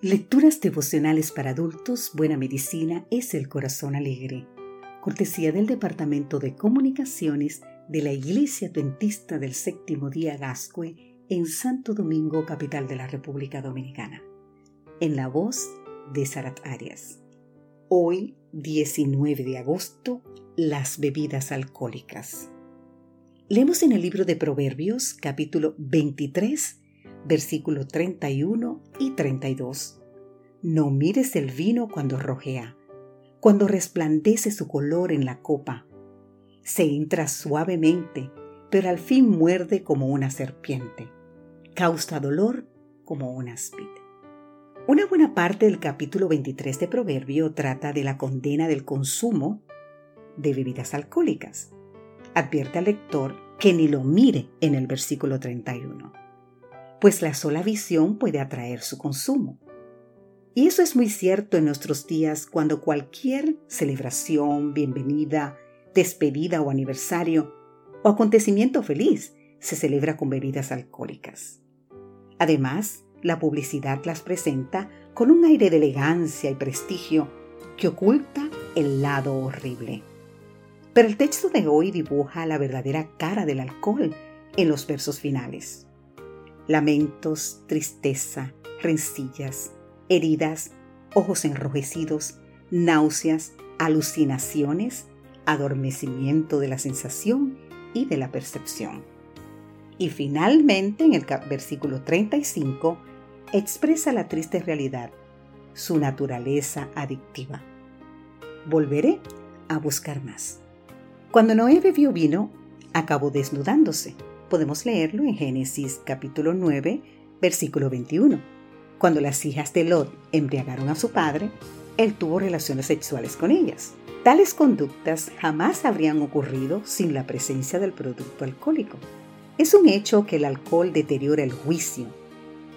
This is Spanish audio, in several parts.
Lecturas devocionales para adultos, Buena Medicina es el Corazón Alegre. Cortesía del Departamento de Comunicaciones de la Iglesia Adventista del Séptimo Día Gascue en Santo Domingo, capital de la República Dominicana. En la voz de Sarat Arias. Hoy, 19 de agosto, las bebidas alcohólicas. Leemos en el libro de Proverbios, capítulo 23, versículo 31 y 32. No mires el vino cuando rojea, cuando resplandece su color en la copa. Se entra suavemente, pero al fin muerde como una serpiente. Causa dolor como una aspid. Una buena parte del capítulo 23 de Proverbio trata de la condena del consumo de bebidas alcohólicas. Advierte al lector que ni lo mire en el versículo 31 pues la sola visión puede atraer su consumo. Y eso es muy cierto en nuestros días cuando cualquier celebración, bienvenida, despedida o aniversario o acontecimiento feliz se celebra con bebidas alcohólicas. Además, la publicidad las presenta con un aire de elegancia y prestigio que oculta el lado horrible. Pero el texto de hoy dibuja la verdadera cara del alcohol en los versos finales lamentos, tristeza, rencillas, heridas, ojos enrojecidos, náuseas, alucinaciones, adormecimiento de la sensación y de la percepción. Y finalmente, en el versículo 35, expresa la triste realidad, su naturaleza adictiva. Volveré a buscar más. Cuando Noé bebió vino, acabó desnudándose Podemos leerlo en Génesis capítulo 9, versículo 21. Cuando las hijas de Lot embriagaron a su padre, él tuvo relaciones sexuales con ellas. Tales conductas jamás habrían ocurrido sin la presencia del producto alcohólico. Es un hecho que el alcohol deteriora el juicio,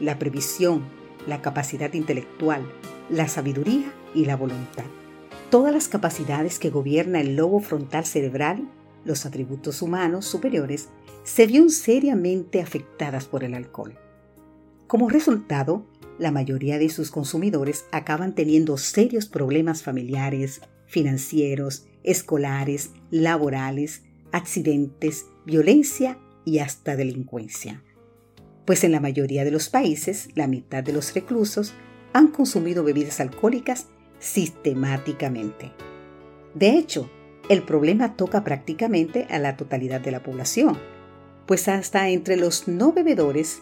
la previsión, la capacidad intelectual, la sabiduría y la voluntad. Todas las capacidades que gobierna el lobo frontal cerebral, los atributos humanos superiores, se vieron seriamente afectadas por el alcohol. Como resultado, la mayoría de sus consumidores acaban teniendo serios problemas familiares, financieros, escolares, laborales, accidentes, violencia y hasta delincuencia. Pues en la mayoría de los países, la mitad de los reclusos han consumido bebidas alcohólicas sistemáticamente. De hecho, el problema toca prácticamente a la totalidad de la población, pues hasta entre los no bebedores,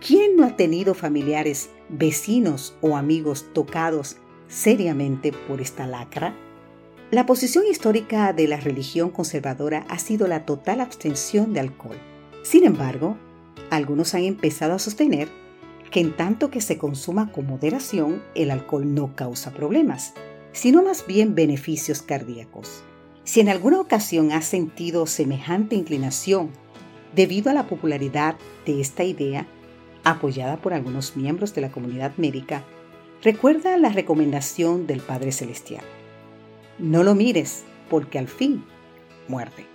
¿quién no ha tenido familiares, vecinos o amigos tocados seriamente por esta lacra? La posición histórica de la religión conservadora ha sido la total abstención de alcohol. Sin embargo, algunos han empezado a sostener que en tanto que se consuma con moderación, el alcohol no causa problemas, sino más bien beneficios cardíacos. Si en alguna ocasión has sentido semejante inclinación Debido a la popularidad de esta idea, apoyada por algunos miembros de la comunidad médica, recuerda la recomendación del Padre Celestial. No lo mires, porque al fin muerde.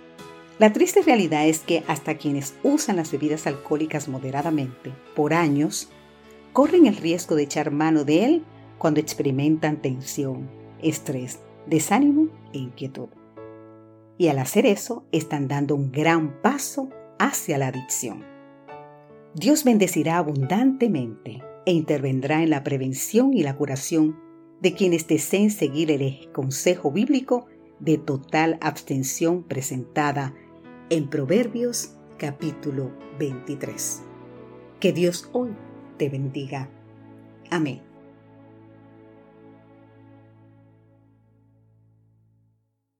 La triste realidad es que hasta quienes usan las bebidas alcohólicas moderadamente por años, corren el riesgo de echar mano de él cuando experimentan tensión, estrés, desánimo e inquietud. Y al hacer eso, están dando un gran paso hacia la adicción. Dios bendecirá abundantemente e intervendrá en la prevención y la curación de quienes deseen seguir el consejo bíblico de total abstención presentada en Proverbios capítulo 23. Que Dios hoy te bendiga. Amén.